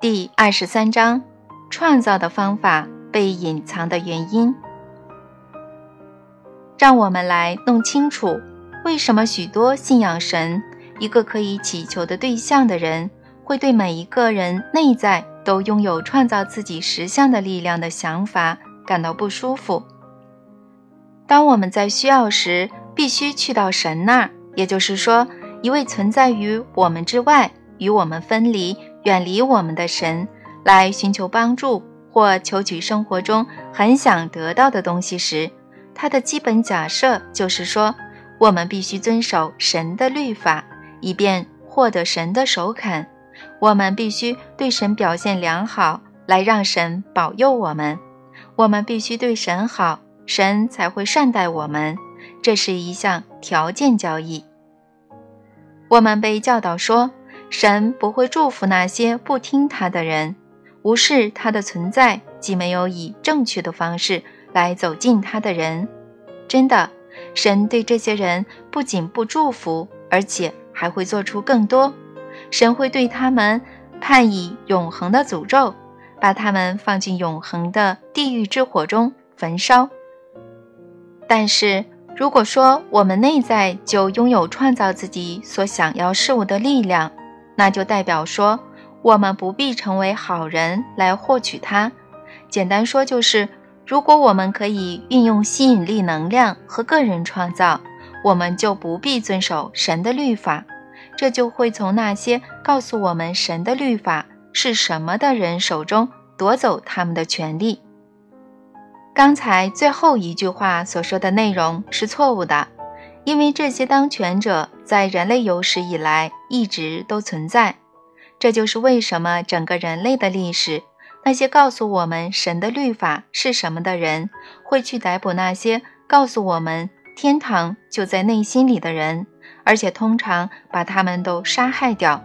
第二十三章：创造的方法被隐藏的原因。让我们来弄清楚，为什么许多信仰神、一个可以祈求的对象的人，会对每一个人内在都拥有创造自己实相的力量的想法感到不舒服。当我们在需要时，必须去到神那儿，也就是说，一位存在于我们之外、与我们分离。远离我们的神，来寻求帮助或求取生活中很想得到的东西时，他的基本假设就是说，我们必须遵守神的律法，以便获得神的首肯。我们必须对神表现良好，来让神保佑我们。我们必须对神好，神才会善待我们。这是一项条件交易。我们被教导说。神不会祝福那些不听他的人，无视他的存在，既没有以正确的方式来走近他的人。真的，神对这些人不仅不祝福，而且还会做出更多。神会对他们判以永恒的诅咒，把他们放进永恒的地狱之火中焚烧。但是，如果说我们内在就拥有创造自己所想要事物的力量，那就代表说，我们不必成为好人来获取它。简单说就是，如果我们可以运用吸引力能量和个人创造，我们就不必遵守神的律法。这就会从那些告诉我们神的律法是什么的人手中夺走他们的权利。刚才最后一句话所说的内容是错误的。因为这些当权者在人类有史以来一直都存在，这就是为什么整个人类的历史，那些告诉我们神的律法是什么的人，会去逮捕那些告诉我们天堂就在内心里的人，而且通常把他们都杀害掉。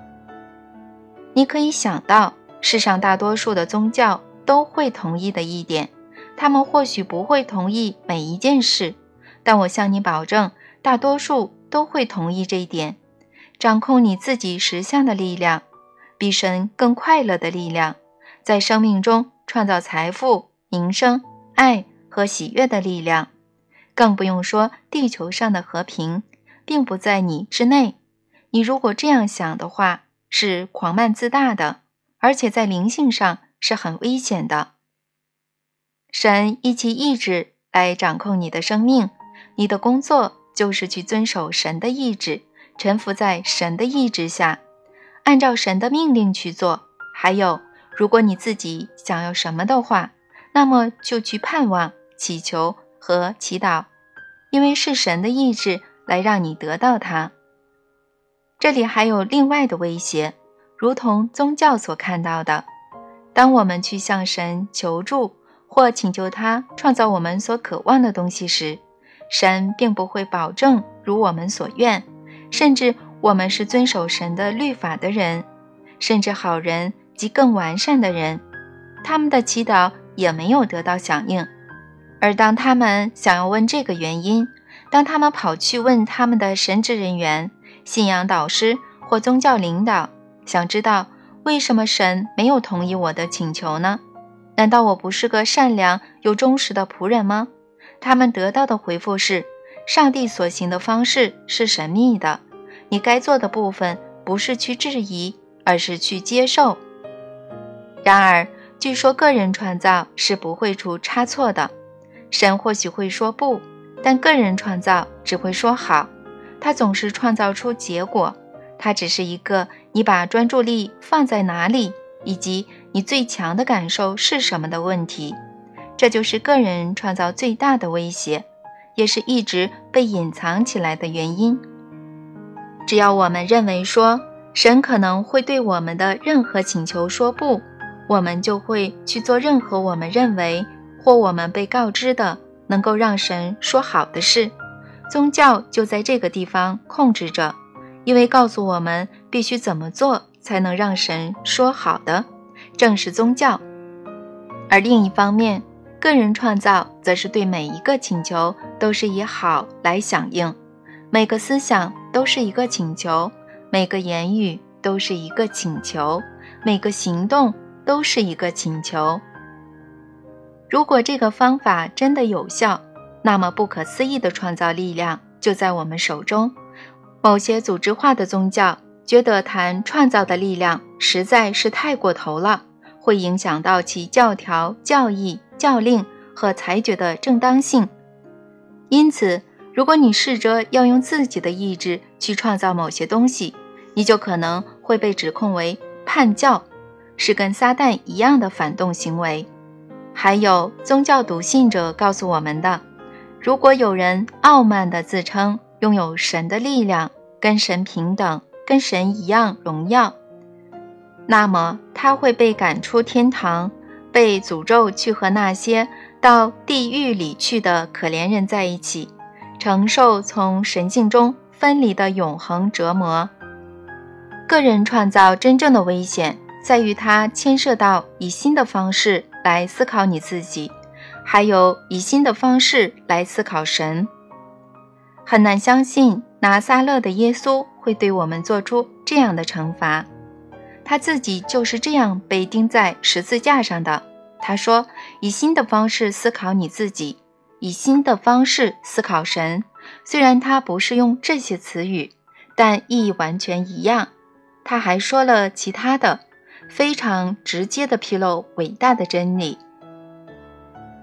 你可以想到，世上大多数的宗教都会同意的一点，他们或许不会同意每一件事，但我向你保证。大多数都会同意这一点：掌控你自己实相的力量，比神更快乐的力量，在生命中创造财富、名声、爱和喜悦的力量，更不用说地球上的和平，并不在你之内。你如果这样想的话，是狂慢自大的，而且在灵性上是很危险的。神以其意志来掌控你的生命，你的工作。就是去遵守神的意志，臣服在神的意志下，按照神的命令去做。还有，如果你自己想要什么的话，那么就去盼望、祈求和祈祷，因为是神的意志来让你得到它。这里还有另外的威胁，如同宗教所看到的，当我们去向神求助或请求他创造我们所渴望的东西时。神并不会保证如我们所愿，甚至我们是遵守神的律法的人，甚至好人及更完善的人，他们的祈祷也没有得到响应。而当他们想要问这个原因，当他们跑去问他们的神职人员、信仰导师或宗教领导，想知道为什么神没有同意我的请求呢？难道我不是个善良又忠实的仆人吗？他们得到的回复是：上帝所行的方式是神秘的，你该做的部分不是去质疑，而是去接受。然而，据说个人创造是不会出差错的。神或许会说不，但个人创造只会说好。他总是创造出结果。它只是一个你把专注力放在哪里，以及你最强的感受是什么的问题。这就是个人创造最大的威胁，也是一直被隐藏起来的原因。只要我们认为说神可能会对我们的任何请求说不，我们就会去做任何我们认为或我们被告知的能够让神说好的事。宗教就在这个地方控制着，因为告诉我们必须怎么做才能让神说好的，正是宗教。而另一方面，个人创造则是对每一个请求都是以好来响应，每个思想都是一个请求，每个言语都是一个请求，每个行动都是一个请求。如果这个方法真的有效，那么不可思议的创造力量就在我们手中。某些组织化的宗教觉得谈创造的力量实在是太过头了，会影响到其教条、教义、教令和裁决的正当性。因此，如果你试着要用自己的意志去创造某些东西，你就可能会被指控为叛教，是跟撒旦一样的反动行为。还有宗教笃信者告诉我们的：如果有人傲慢地自称拥有神的力量，跟神平等，跟神一样荣耀，那么他会被赶出天堂，被诅咒去和那些到地狱里去的可怜人在一起，承受从神性中分离的永恒折磨。个人创造真正的危险在于它牵涉到以新的方式。来思考你自己，还有以新的方式来思考神。很难相信拿撒勒的耶稣会对我们做出这样的惩罚，他自己就是这样被钉在十字架上的。他说：“以新的方式思考你自己，以新的方式思考神。”虽然他不是用这些词语，但意义完全一样。他还说了其他的。非常直接地披露伟大的真理。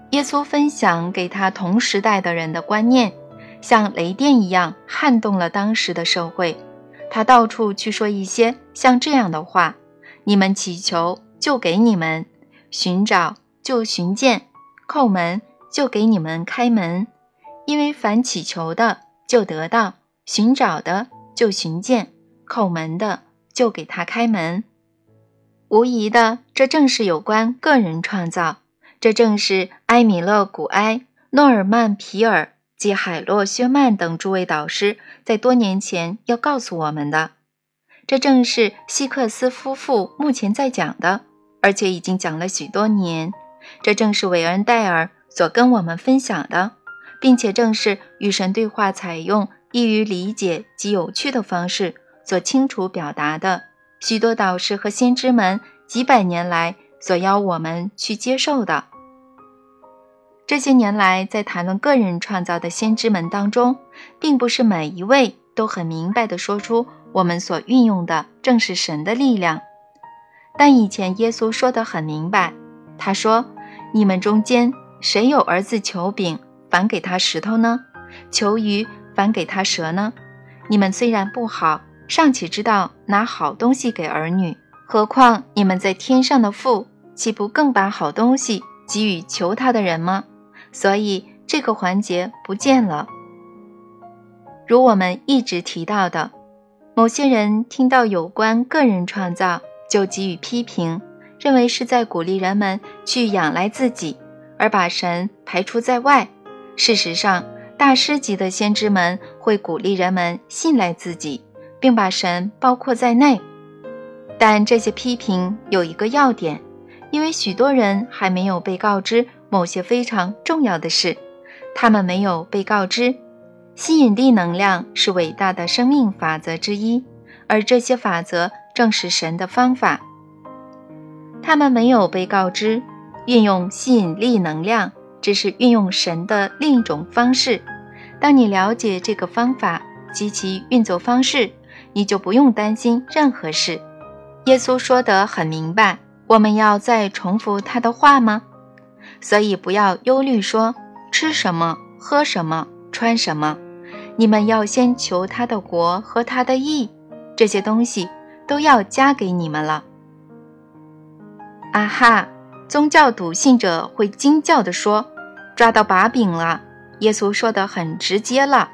耶稣分享给他同时代的人的观念，像雷电一样撼动了当时的社会。他到处去说一些像这样的话：“你们祈求，就给你们；寻找，就寻见；叩门，就给你们开门。因为凡祈求的，就得到；寻找的，就寻见；叩门的，就给他开门。”无疑的，这正是有关个人创造。这正是埃米勒·古埃、诺尔曼·皮尔及海洛·薛曼等诸位导师在多年前要告诉我们的。这正是希克斯夫妇目前在讲的，而且已经讲了许多年。这正是韦恩戴尔所跟我们分享的，并且正是与神对话采用易于理解及有趣的方式所清楚表达的。许多导师和先知们几百年来所要我们去接受的，这些年来在谈论个人创造的先知们当中，并不是每一位都很明白地说出我们所运用的正是神的力量。但以前耶稣说得很明白，他说：“你们中间谁有儿子求饼，反给他石头呢？求鱼，反给他蛇呢？你们虽然不好。”尚且知道拿好东西给儿女，何况你们在天上的父，岂不更把好东西给予求他的人吗？所以这个环节不见了。如我们一直提到的，某些人听到有关个人创造就给予批评，认为是在鼓励人们去仰赖自己，而把神排除在外。事实上，大师级的先知们会鼓励人们信赖自己。并把神包括在内，但这些批评有一个要点，因为许多人还没有被告知某些非常重要的事。他们没有被告知，吸引力能量是伟大的生命法则之一，而这些法则正是神的方法。他们没有被告知，运用吸引力能量只是运用神的另一种方式。当你了解这个方法及其运作方式，你就不用担心任何事。耶稣说得很明白，我们要再重复他的话吗？所以不要忧虑，说吃什么、喝什么、穿什么。你们要先求他的国和他的义，这些东西都要加给你们了。啊哈！宗教笃信者会惊叫地说：“抓到把柄了！”耶稣说得很直接了，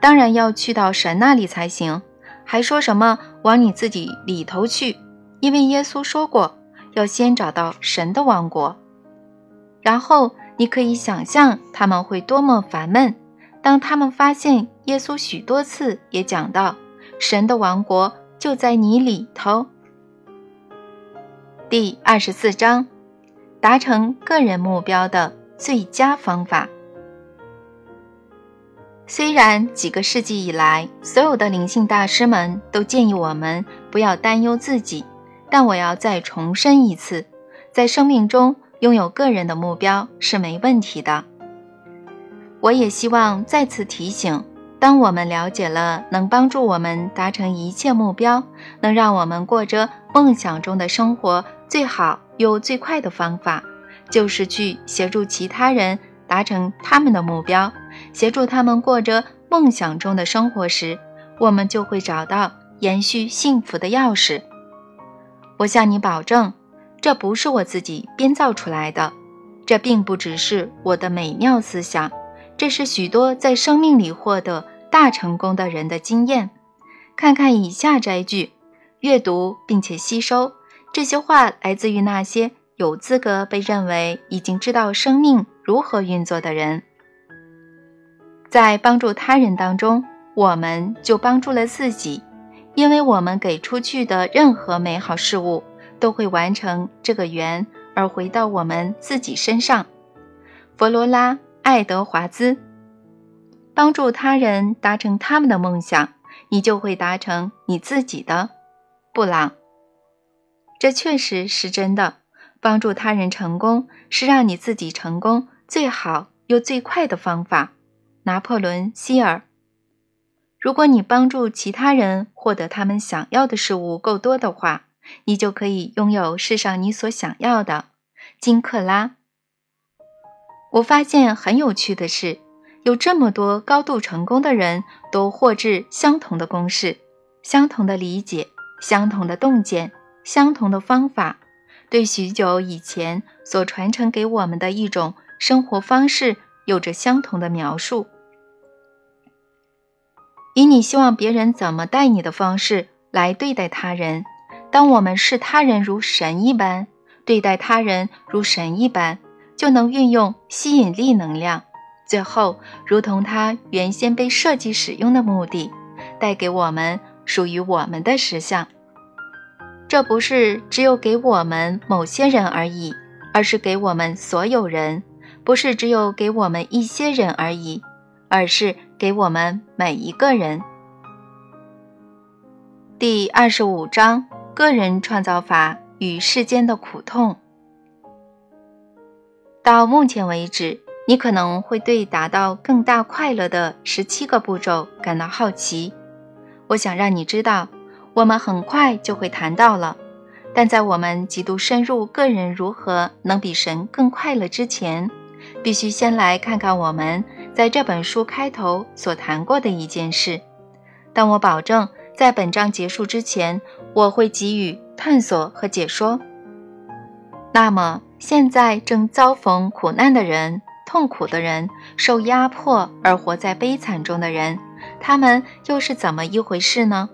当然要去到神那里才行。还说什么往你自己里头去？因为耶稣说过，要先找到神的王国。然后你可以想象他们会多么烦闷，当他们发现耶稣许多次也讲到神的王国就在你里头。第二十四章，达成个人目标的最佳方法。虽然几个世纪以来，所有的灵性大师们都建议我们不要担忧自己，但我要再重申一次：在生命中拥有个人的目标是没问题的。我也希望再次提醒：当我们了解了能帮助我们达成一切目标、能让我们过着梦想中的生活最好有最快的方法，就是去协助其他人达成他们的目标，协助他们过着梦想中的生活时，我们就会找到延续幸福的钥匙。我向你保证，这不是我自己编造出来的，这并不只是我的美妙思想。这是许多在生命里获得大成功的人的经验。看看以下摘句，阅读并且吸收这些话，来自于那些有资格被认为已经知道生命如何运作的人。在帮助他人当中，我们就帮助了自己，因为我们给出去的任何美好事物都会完成这个圆而回到我们自己身上。佛罗拉。爱德华兹，帮助他人达成他们的梦想，你就会达成你自己的。布朗，这确实是真的。帮助他人成功是让你自己成功最好又最快的方法。拿破仑·希尔，如果你帮助其他人获得他们想要的事物够多的话，你就可以拥有世上你所想要的。金克拉。我发现很有趣的是，有这么多高度成功的人都获致相同的公式、相同的理解、相同的洞见、相同的方法，对许久以前所传承给我们的一种生活方式有着相同的描述。以你希望别人怎么待你的方式来对待他人，当我们视他人如神一般，对待他人如神一般。就能运用吸引力能量，最后如同它原先被设计使用的目的，带给我们属于我们的实相。这不是只有给我们某些人而已，而是给我们所有人；不是只有给我们一些人而已，而是给我们每一个人。第二十五章：个人创造法与世间的苦痛。到目前为止，你可能会对达到更大快乐的十七个步骤感到好奇。我想让你知道，我们很快就会谈到了。但在我们极度深入个人如何能比神更快乐之前，必须先来看看我们在这本书开头所谈过的一件事。但我保证，在本章结束之前，我会给予探索和解说。那么。现在正遭逢苦难的人、痛苦的人、受压迫而活在悲惨中的人，他们又是怎么一回事呢？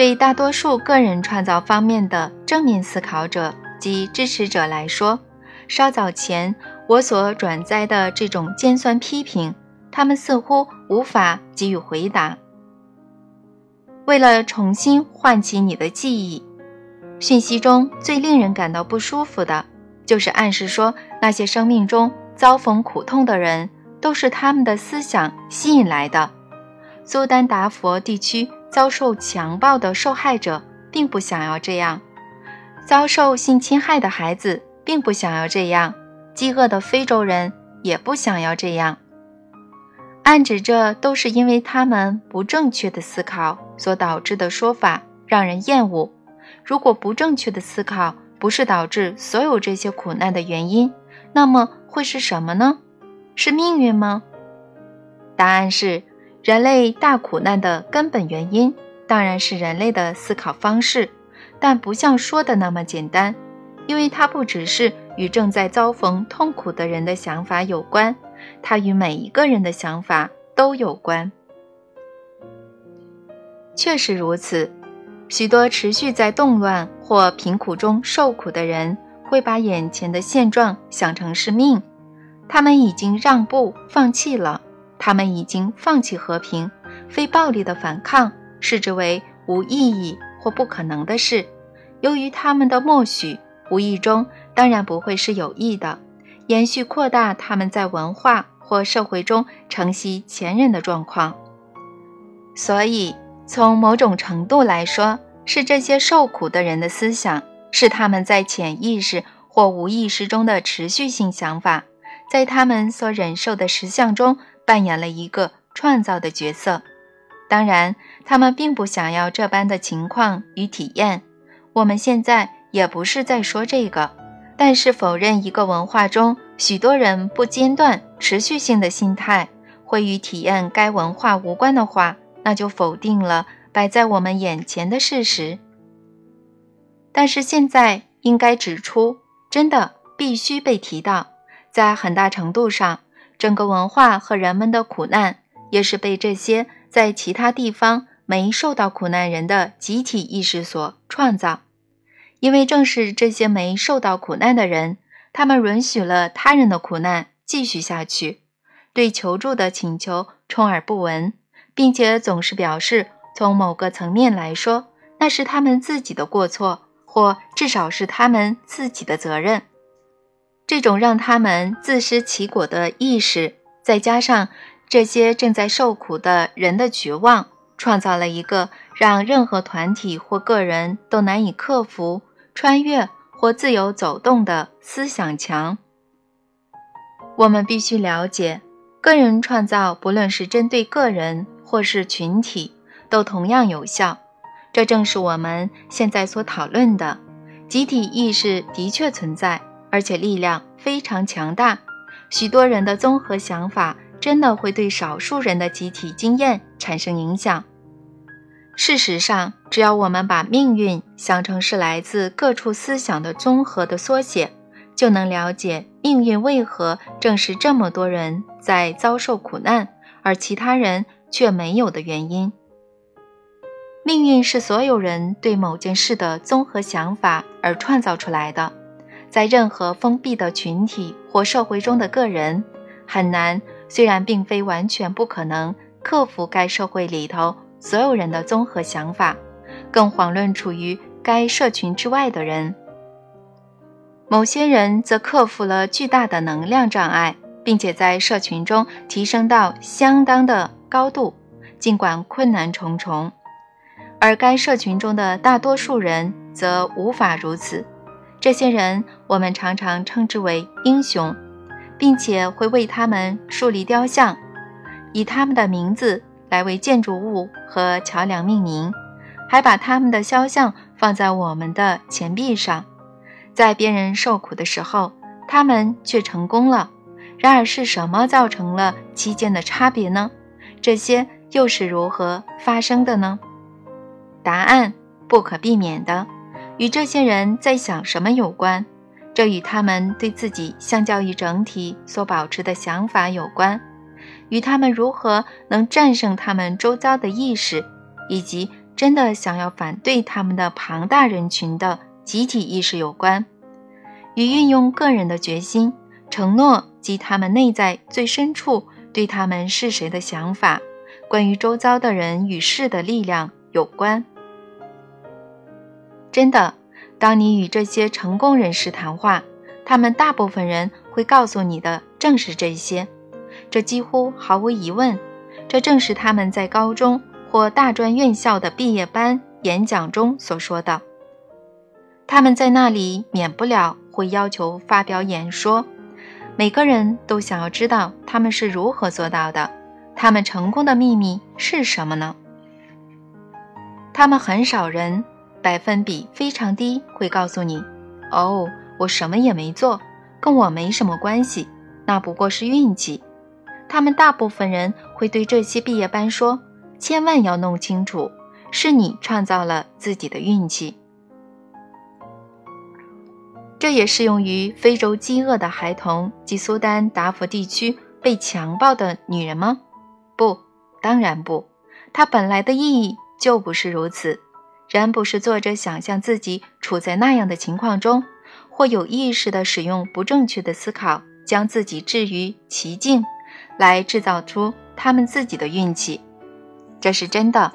对大多数个人创造方面的正面思考者及支持者来说，稍早前我所转载的这种尖酸批评，他们似乎无法给予回答。为了重新唤起你的记忆，讯息中最令人感到不舒服的。就是暗示说，那些生命中遭逢苦痛的人，都是他们的思想吸引来的。苏丹达佛地区遭受强暴的受害者并不想要这样，遭受性侵害的孩子并不想要这样，饥饿的非洲人也不想要这样。暗指这都是因为他们不正确的思考所导致的说法让人厌恶。如果不正确的思考，不是导致所有这些苦难的原因，那么会是什么呢？是命运吗？答案是，人类大苦难的根本原因当然是人类的思考方式，但不像说的那么简单，因为它不只是与正在遭逢痛苦的人的想法有关，它与每一个人的想法都有关。确实如此。许多持续在动乱或贫苦中受苦的人，会把眼前的现状想成是命。他们已经让步放弃了，他们已经放弃和平、非暴力的反抗，视之为无意义或不可能的事。由于他们的默许，无意中当然不会是有意的，延续扩大他们在文化或社会中承袭前人的状况。所以。从某种程度来说，是这些受苦的人的思想，是他们在潜意识或无意识中的持续性想法，在他们所忍受的实相中扮演了一个创造的角色。当然，他们并不想要这般的情况与体验。我们现在也不是在说这个，但是否认一个文化中许多人不间断、持续性的心态会与体验该文化无关的话，那就否定了摆在我们眼前的事实。但是现在应该指出，真的必须被提到，在很大程度上，整个文化和人们的苦难，也是被这些在其他地方没受到苦难人的集体意识所创造。因为正是这些没受到苦难的人，他们允许了他人的苦难继续下去，对求助的请求充耳不闻，并且总是表示，从某个层面来说，那是他们自己的过错。或至少是他们自己的责任。这种让他们自食其果的意识，再加上这些正在受苦的人的绝望，创造了一个让任何团体或个人都难以克服、穿越或自由走动的思想墙。我们必须了解，个人创造，不论是针对个人或是群体，都同样有效。这正是我们现在所讨论的集体意识的确存在，而且力量非常强大。许多人的综合想法真的会对少数人的集体经验产生影响。事实上，只要我们把命运想成是来自各处思想的综合的缩写，就能了解命运为何正是这么多人在遭受苦难，而其他人却没有的原因。命运是所有人对某件事的综合想法而创造出来的，在任何封闭的群体或社会中的个人很难，虽然并非完全不可能克服该社会里头所有人的综合想法，更遑论处于该社群之外的人。某些人则克服了巨大的能量障碍，并且在社群中提升到相当的高度，尽管困难重重。而该社群中的大多数人则无法如此。这些人，我们常常称之为英雄，并且会为他们树立雕像，以他们的名字来为建筑物和桥梁命名，还把他们的肖像放在我们的钱币上。在别人受苦的时候，他们却成功了。然而，是什么造成了期间的差别呢？这些又是如何发生的呢？答案不可避免的与这些人在想什么有关，这与他们对自己相较于整体所保持的想法有关，与他们如何能战胜他们周遭的意识，以及真的想要反对他们的庞大人群的集体意识有关，与运用个人的决心、承诺及他们内在最深处对他们是谁的想法，关于周遭的人与事的力量有关。真的，当你与这些成功人士谈话，他们大部分人会告诉你的正是这些。这几乎毫无疑问，这正是他们在高中或大专院校的毕业班演讲中所说的。他们在那里免不了会要求发表演说。每个人都想要知道他们是如何做到的，他们成功的秘密是什么呢？他们很少人。百分比非常低，会告诉你：“哦，我什么也没做，跟我没什么关系，那不过是运气。”他们大部分人会对这些毕业班说：“千万要弄清楚，是你创造了自己的运气。”这也适用于非洲饥饿的孩童及苏丹达佛地区被强暴的女人吗？不，当然不。它本来的意义就不是如此。然不是作者想象自己处在那样的情况中，或有意识地使用不正确的思考，将自己置于其境，来制造出他们自己的运气。这是真的。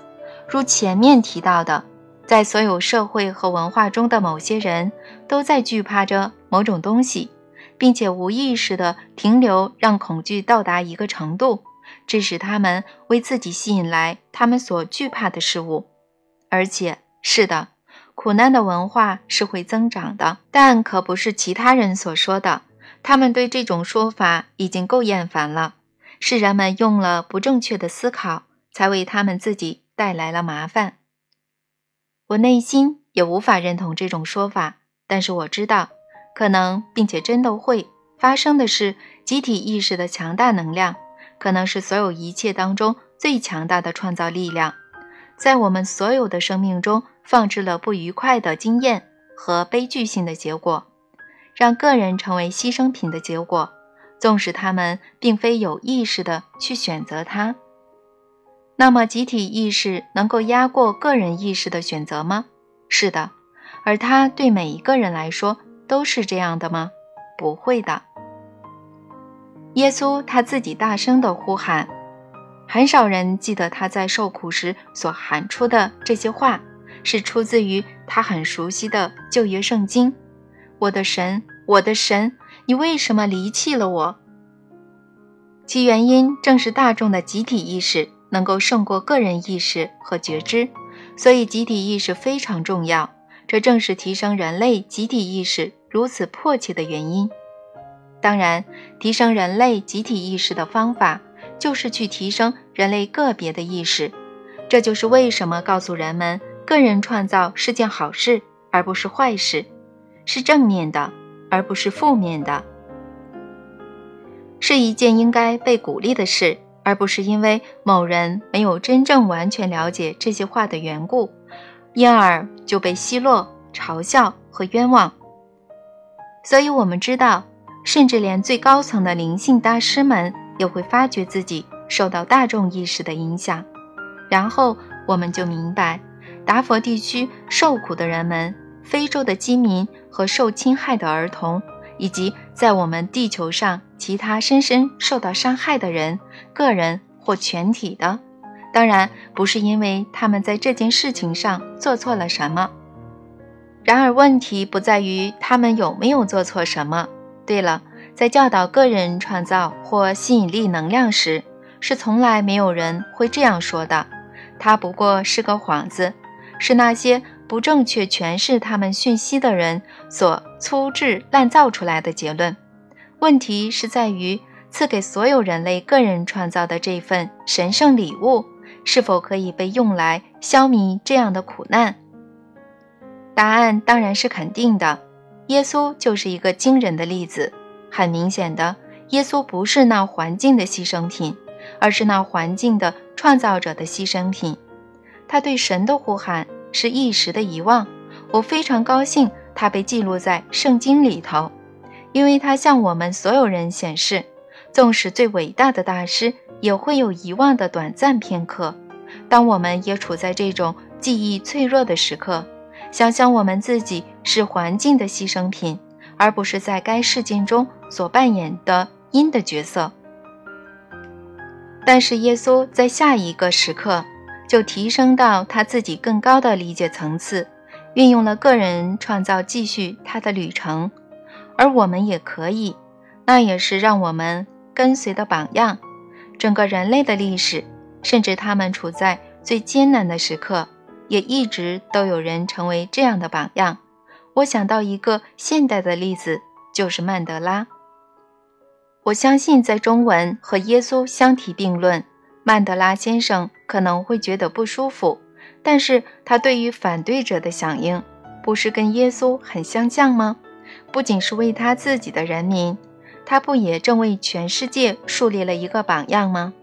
如前面提到的，在所有社会和文化中的某些人都在惧怕着某种东西，并且无意识地停留，让恐惧到达一个程度，致使他们为自己吸引来他们所惧怕的事物，而且。是的，苦难的文化是会增长的，但可不是其他人所说的。他们对这种说法已经够厌烦了，是人们用了不正确的思考，才为他们自己带来了麻烦。我内心也无法认同这种说法，但是我知道，可能并且真的会发生的是，集体意识的强大能量，可能是所有一切当中最强大的创造力量，在我们所有的生命中放置了不愉快的经验和悲剧性的结果。让个人成为牺牲品的结果，纵使他们并非有意识的去选择它，那么集体意识能够压过个人意识的选择吗？是的，而它对每一个人来说都是这样的吗？不会的。耶稣他自己大声的呼喊，很少人记得他在受苦时所喊出的这些话，是出自于他很熟悉的旧约圣经。我的神，我的神，你为什么离弃了我？其原因正是大众的集体意识能够胜过个人意识和觉知，所以集体意识非常重要。这正是提升人类集体意识如此迫切的原因。当然，提升人类集体意识的方法就是去提升人类个别的意识。这就是为什么告诉人们，个人创造是件好事，而不是坏事。是正面的，而不是负面的，是一件应该被鼓励的事，而不是因为某人没有真正完全了解这些话的缘故，因而就被奚落、嘲笑和冤枉。所以，我们知道，甚至连最高层的灵性大师们也会发觉自己受到大众意识的影响，然后我们就明白，达佛地区受苦的人们。非洲的饥民和受侵害的儿童，以及在我们地球上其他深深受到伤害的人，个人或全体的，当然不是因为他们在这件事情上做错了什么。然而，问题不在于他们有没有做错什么。对了，在教导个人创造或吸引力能量时，是从来没有人会这样说的。它不过是个幌子，是那些。不正确诠释他们讯息的人所粗制滥造出来的结论。问题是在于赐给所有人类个人创造的这份神圣礼物是否可以被用来消弭这样的苦难？答案当然是肯定的。耶稣就是一个惊人的例子。很明显的，耶稣不是那环境的牺牲品，而是那环境的创造者的牺牲品。他对神的呼喊。是一时的遗忘，我非常高兴他被记录在圣经里头，因为他向我们所有人显示，纵使最伟大的大师也会有遗忘的短暂片刻。当我们也处在这种记忆脆弱的时刻，想想我们自己是环境的牺牲品，而不是在该事件中所扮演的因的角色。但是耶稣在下一个时刻。就提升到他自己更高的理解层次，运用了个人创造，继续他的旅程，而我们也可以，那也是让我们跟随的榜样。整个人类的历史，甚至他们处在最艰难的时刻，也一直都有人成为这样的榜样。我想到一个现代的例子，就是曼德拉。我相信在中文和耶稣相提并论。曼德拉先生可能会觉得不舒服，但是他对于反对者的响应，不是跟耶稣很相像吗？不仅是为他自己的人民，他不也正为全世界树立了一个榜样吗？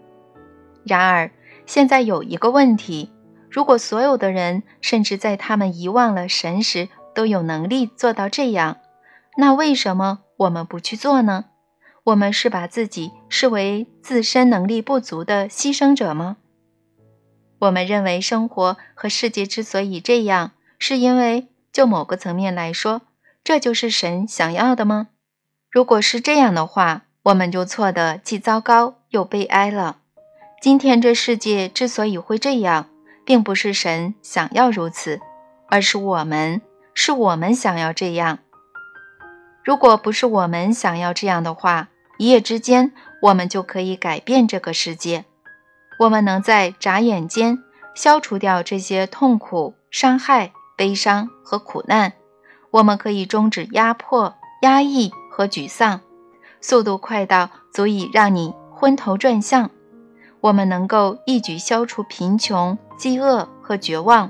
然而，现在有一个问题：如果所有的人，甚至在他们遗忘了神时，都有能力做到这样，那为什么我们不去做呢？我们是把自己视为自身能力不足的牺牲者吗？我们认为生活和世界之所以这样，是因为就某个层面来说，这就是神想要的吗？如果是这样的话，我们就错得既糟糕又悲哀了。今天这世界之所以会这样，并不是神想要如此，而是我们，是我们想要这样。如果不是我们想要这样的话，一夜之间，我们就可以改变这个世界。我们能在眨眼间消除掉这些痛苦、伤害悲伤和苦难。我们可以终止压迫、压抑和沮丧，速度快到足以让你昏头转向。我们能够一举消除贫穷、饥饿和绝望。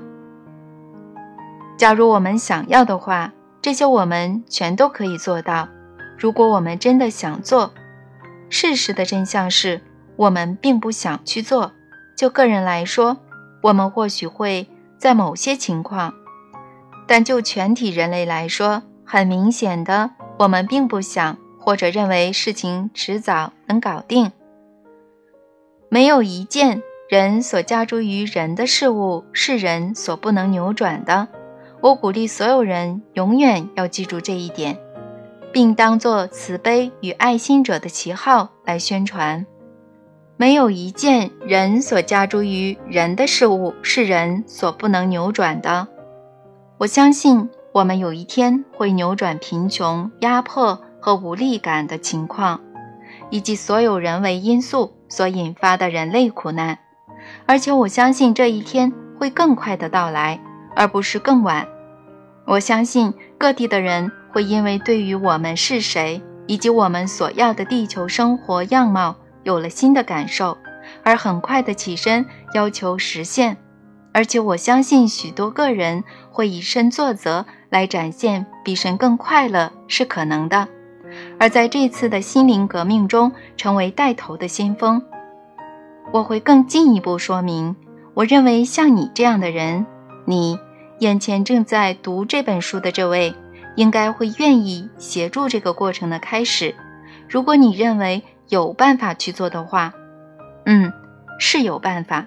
假如我们想要的话，这些我们全都可以做到。如果我们真的想做，事实的真相是我们并不想去做。就个人来说，我们或许会在某些情况。但就全体人类来说，很明显的，我们并不想或者认为事情迟早能搞定。没有一件人所加诸于人的事物是人所不能扭转的。我鼓励所有人永远要记住这一点，并当作慈悲与爱心者的旗号来宣传。没有一件人所加诸于人的事物是人所不能扭转的。我相信我们有一天会扭转贫穷、压迫和无力感的情况，以及所有人为因素所引发的人类苦难。而且我相信这一天会更快的到来，而不是更晚。我相信各地的人会因为对于我们是谁以及我们所要的地球生活样貌有了新的感受，而很快的起身要求实现。而且我相信许多个人会以身作则来展现比神更快乐是可能的，而在这次的心灵革命中成为带头的先锋。我会更进一步说明，我认为像你这样的人，你眼前正在读这本书的这位，应该会愿意协助这个过程的开始。如果你认为有办法去做的话，嗯，是有办法。